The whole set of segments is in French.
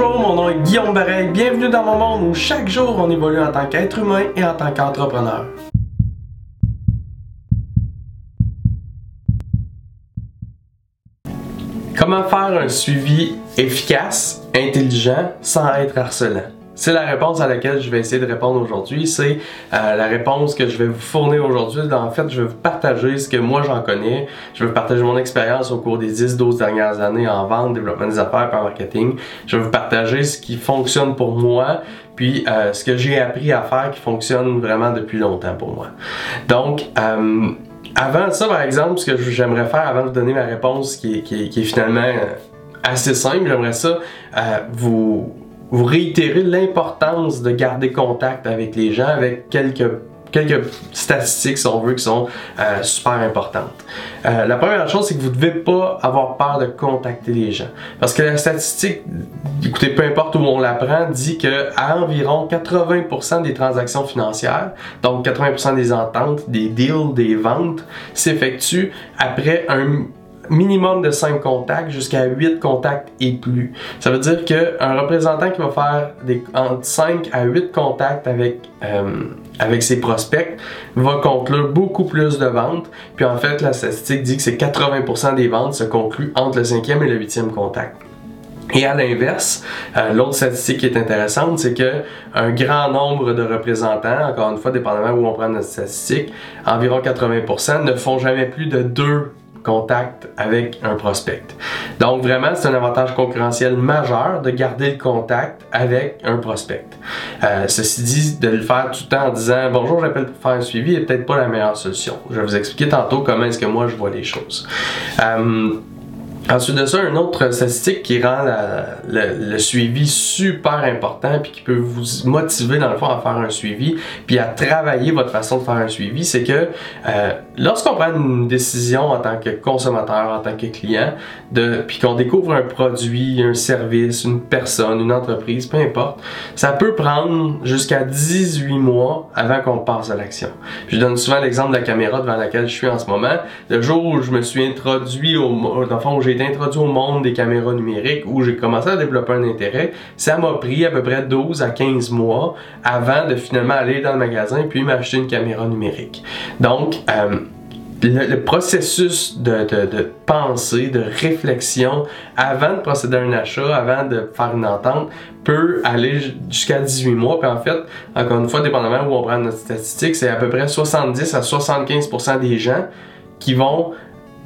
Bonjour, mon nom est Guillaume Bareil. Bienvenue dans mon monde où chaque jour on évolue en tant qu'être humain et en tant qu'entrepreneur. Comment faire un suivi efficace, intelligent, sans être harcelant? C'est la réponse à laquelle je vais essayer de répondre aujourd'hui. C'est euh, la réponse que je vais vous fournir aujourd'hui. En fait, je vais vous partager ce que moi j'en connais. Je vais vous partager mon expérience au cours des 10-12 dernières années en vente, développement des affaires, en marketing. Je vais vous partager ce qui fonctionne pour moi, puis euh, ce que j'ai appris à faire qui fonctionne vraiment depuis longtemps pour moi. Donc, euh, avant ça, par exemple, ce que j'aimerais faire avant de vous donner ma réponse qui est, qui est finalement assez simple, j'aimerais ça vous vous réitérez l'importance de garder contact avec les gens avec quelques quelques statistiques, si on veut, qui sont euh, super importantes. Euh, la première chose, c'est que vous ne devez pas avoir peur de contacter les gens. Parce que la statistique, écoutez, peu importe où on la prend, dit que à environ 80% des transactions financières, donc 80% des ententes, des deals, des ventes, s'effectuent après un minimum de 5 contacts jusqu'à 8 contacts et plus. Ça veut dire qu'un représentant qui va faire entre 5 à 8 contacts avec, euh, avec ses prospects va conclure beaucoup plus de ventes. Puis en fait, la statistique dit que c'est 80% des ventes se concluent entre le 5e et le 8e contact. Et à l'inverse, euh, l'autre statistique qui est intéressante, c'est que un grand nombre de représentants, encore une fois, dépendamment où on prend notre statistique, environ 80%, ne font jamais plus de deux contact avec un prospect. Donc vraiment, c'est un avantage concurrentiel majeur de garder le contact avec un prospect. Euh, ceci dit, de le faire tout le temps en disant bonjour, j'appelle pour faire un suivi est peut-être pas la meilleure solution. Je vais vous expliquer tantôt comment est-ce que moi je vois les choses. Euh, Ensuite de ça, une autre statistique qui rend le, suivi super important puis qui peut vous motiver dans le fond à faire un suivi puis à travailler votre façon de faire un suivi, c'est que euh, lorsqu'on prend une décision en tant que consommateur, en tant que client, puis qu'on découvre un produit, un service, une personne, une entreprise, peu importe, ça peut prendre jusqu'à 18 mois avant qu'on passe à l'action. Je donne souvent l'exemple de la caméra devant laquelle je suis en ce moment. Le jour où je me suis introduit au, dans le fond où j'ai introduit au monde des caméras numériques, où j'ai commencé à développer un intérêt, ça m'a pris à peu près 12 à 15 mois avant de finalement aller dans le magasin puis m'acheter une caméra numérique. Donc, euh, le, processus de, de, pensée, de réflexion avant de procéder à un achat, avant de faire une entente, peut aller jusqu'à 18 mois. En fait, encore une fois, dépendamment où on prend notre statistique, c'est à peu près 70 à 75% des gens qui vont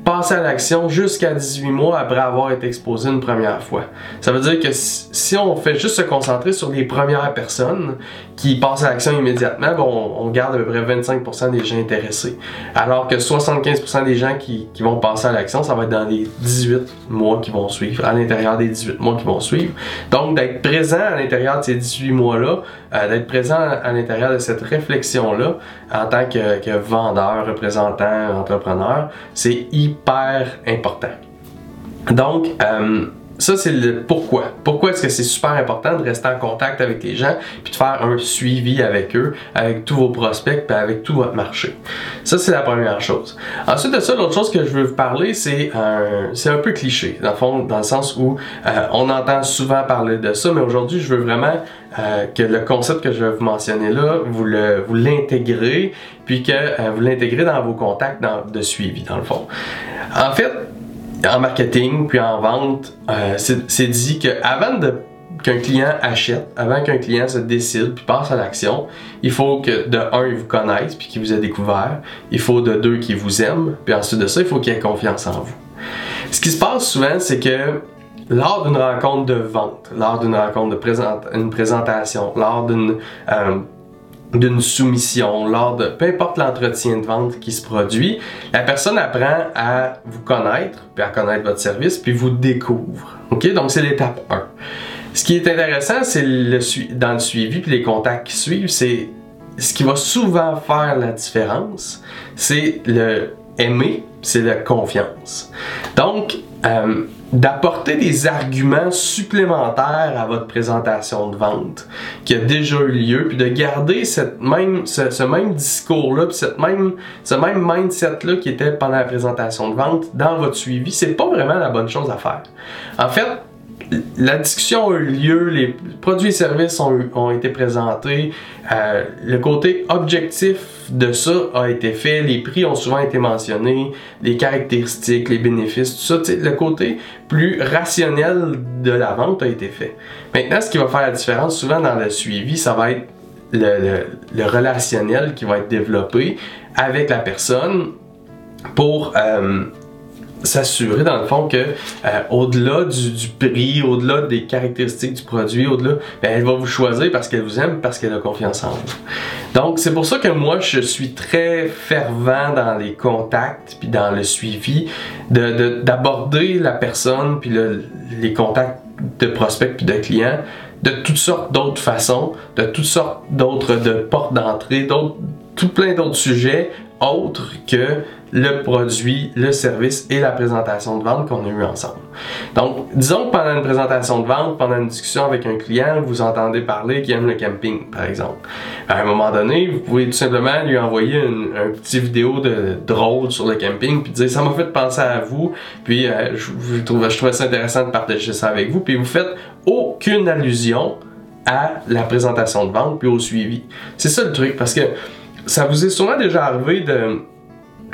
passer à l'action jusqu'à 18 mois après avoir été exposé une première fois. Ça veut dire que si on fait juste se concentrer sur les premières personnes qui passent à l'action immédiatement, on, garde à peu près 25% des gens intéressés. Alors que 75% des gens qui, vont passer à l'action, ça va être dans les 18 mois qui vont suivre, à l'intérieur des 18 mois qui vont suivre. Donc d'être présent à l'intérieur de ces 18 mois-là, euh, d'être présent à, l'intérieur de cette réflexion-là en tant que, que vendeur, représentant, entrepreneur, c'est hyper hyper important. Donc, euh, ça, c'est le pourquoi. Pourquoi est-ce que c'est super important de rester en contact avec les gens puis de faire un suivi avec eux, avec tous vos prospects puis avec tout votre marché? Ça, c'est la première chose. Ensuite de ça, l'autre chose que je veux vous parler, c'est un, un peu cliché, dans le fond, dans le sens où euh, on entend souvent parler de ça, mais aujourd'hui, je veux vraiment euh, que le concept que je vais vous mentionner là, vous, le, vous l'intégrez, puis que euh, vous l'intégrez dans vos contacts de suivi, dans le fond. En fait, en marketing puis en vente, euh, c'est dit qu'avant qu'un client achète, avant qu'un client se décide puis passe à l'action, il faut que de un, il vous connaisse puis qu'il vous ait découvert. Il faut de deux, qu'il vous aime. Puis ensuite de ça, il faut qu'il ait confiance en vous. Ce qui se passe souvent, c'est que lors d'une rencontre de vente, lors d'une rencontre de présent, une présentation, lors d'une euh, d'une soumission, lors de peu importe l'entretien de vente qui se produit, la personne apprend à vous connaître, puis à connaître votre service, puis vous découvre. OK? Donc c'est l'étape 1. Ce qui est intéressant, c'est le dans le suivi puis les contacts qui suivent, c'est ce qui va souvent faire la différence, c'est le aimer, c'est la confiance. Donc, euh, d'apporter des arguments supplémentaires à votre présentation de vente qui a déjà eu lieu, puis de garder cette même, ce, même discours-là, puis cette même, ce même mindset-là qui était pendant la présentation de vente dans votre suivi, c'est pas vraiment la bonne chose à faire. En fait, la discussion a eu lieu, les produits et services ont, été présentés, euh, le côté objectif de ça a été fait, les prix ont souvent été mentionnés, les caractéristiques, les bénéfices, tout ça, le côté plus rationnel de la vente a été fait. Maintenant, ce qui va faire la différence souvent dans le suivi, ça va être le, relationnel qui va être développé avec la personne pour euh, s'assurer dans le fond que euh, au-delà du, prix, au-delà des caractéristiques du produit, au-delà, ben, elle va vous choisir parce qu'elle vous aime, parce qu'elle a confiance en vous. Donc c'est pour ça que moi je suis très fervent dans les contacts puis dans le suivi de d'aborder la personne puis les contacts de prospects puis de clients de toutes sortes d'autres façons, de toutes sortes d'autres de portes d'entrée, d'autres tout plein d'autres sujets autres que le produit, le service et la présentation de vente qu'on a eu ensemble. Donc, disons que pendant une présentation de vente, pendant une discussion avec un client, vous entendez parler qu'il aime le camping, par exemple. À un moment donné, vous pouvez tout simplement lui envoyer une, un petit vidéo de drôle sur le camping, puis dire ça m'a fait penser à vous, puis euh, je, trouvais, je trouvais ça intéressant de partager ça avec vous, puis vous faites aucune allusion à la présentation de vente puis au suivi. C'est ça le truc, parce que ça vous est sûrement déjà arrivé de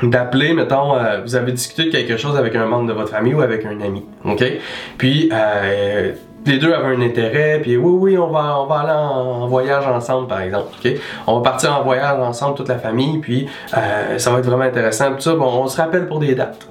d'appeler, mettons, euh, vous avez discuté de quelque chose avec un membre de votre famille ou avec un ami, ok? Puis euh, les deux avaient un intérêt, puis oui, oui, on va, on va aller en, voyage ensemble, par exemple, ok? On va partir en voyage ensemble, toute la famille, puis euh, ça va être vraiment intéressant, tout ça. Bon, on se rappelle pour des dates.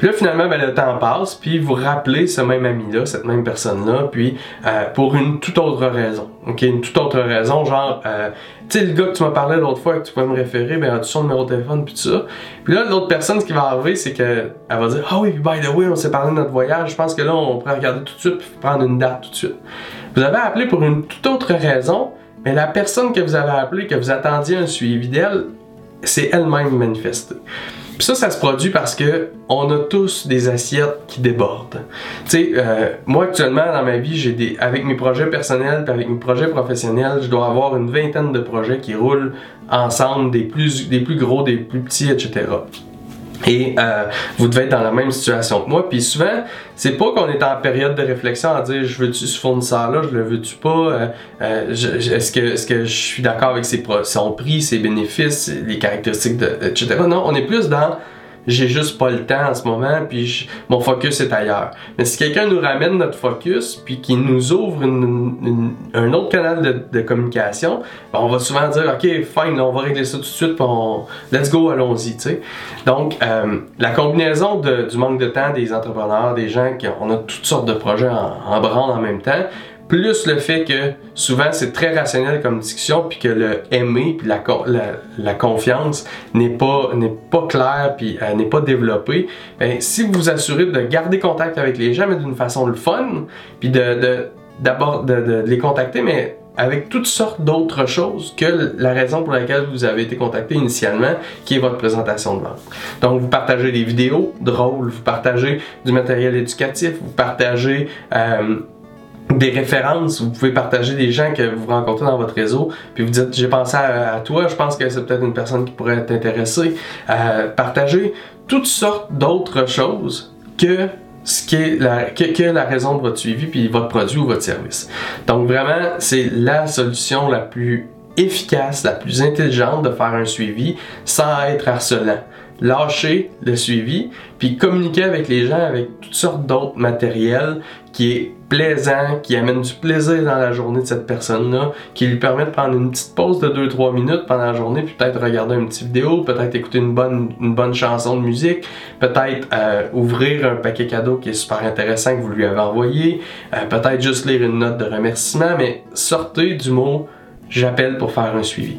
Puis là, finalement, ben, le temps passe, puis vous rappelez ce même ami-là, cette même personne-là, puis euh, pour une toute autre raison. OK, une toute autre raison, genre, euh, tu sais, le gars que tu m'as parlé l'autre fois, que tu pouvais me référer, ben, as-tu son numéro de téléphone, puis tout ça? Puis là, l'autre personne, ce qui va arriver, c'est qu'elle va dire, ah oui, by the way, on s'est parlé de notre voyage, je pense que là, on pourrait regarder tout de suite, puis prendre une date tout de suite. Vous avez appelé pour une toute autre raison, mais la personne que vous avez appelée, que vous attendiez un suivi d'elle, c'est elle-même manifestée. Puis ça, ça se produit parce que on a tous des assiettes qui débordent. Tu sais, euh, moi actuellement dans ma vie, j'ai des, avec mes projets personnels, avec mes projets professionnels, je dois avoir une vingtaine de projets qui roulent ensemble, des plus, des plus gros, des plus petits, etc. Et euh, vous devez être dans la même situation que moi. Puis souvent, c'est pas qu'on est en période de réflexion à dire je veux-tu ce fournisseur-là, je le veux-tu pas, euh, euh, est-ce que, est que je suis d'accord avec ses, son prix, ses bénéfices, les caractéristiques, de, etc. Non, on est plus dans j'ai juste pas le temps en ce moment, puis mon focus est ailleurs. Mais si quelqu'un nous ramène notre focus, puis qui nous ouvre un autre canal de, communication, ben, on va souvent dire, ok, fine, on va régler ça tout de suite, puis on, let's go, allons-y. Donc, euh, la combinaison du manque de temps des entrepreneurs, des gens qui on a toutes sortes de projets en, en branle en même temps, plus le fait que souvent c'est très rationnel comme discussion, puis que le aimer, puis la, confiance n'est pas, pas clair, puis euh, n'est pas développé, ben, si vous vous assurez de garder contact avec les gens, mais d'une façon fun, puis de, d'abord de, de, les contacter, mais avec toutes sortes d'autres choses que la raison pour laquelle vous avez été contacté initialement, qui est votre présentation de vente. Donc, vous partagez des vidéos drôles, vous partagez du matériel éducatif, vous partagez euh, des références, vous pouvez partager des gens que vous rencontrez dans votre réseau, puis vous dites j'ai pensé à, toi, je pense que c'est peut-être une personne qui pourrait t'intéresser. Euh, partager toutes sortes d'autres choses que ce qui est la, que, la raison de votre suivi puis votre produit ou votre service. Donc vraiment, c'est la solution la plus efficace, la plus intelligente de faire un suivi sans être harcelant lâcher le suivi, puis communiquer avec les gens avec toutes sortes d'autres matériels qui est plaisant, qui amène du plaisir dans la journée de cette personne-là, qui lui permet de prendre une petite pause de 2-3 minutes pendant la journée, puis peut-être regarder une petite vidéo, peut-être écouter une bonne, une bonne chanson de musique, peut-être euh, ouvrir un paquet cadeau qui est super intéressant que vous lui avez envoyé, euh, peut-être juste lire une note de remerciement, mais sortez du mot j'appelle pour faire un suivi.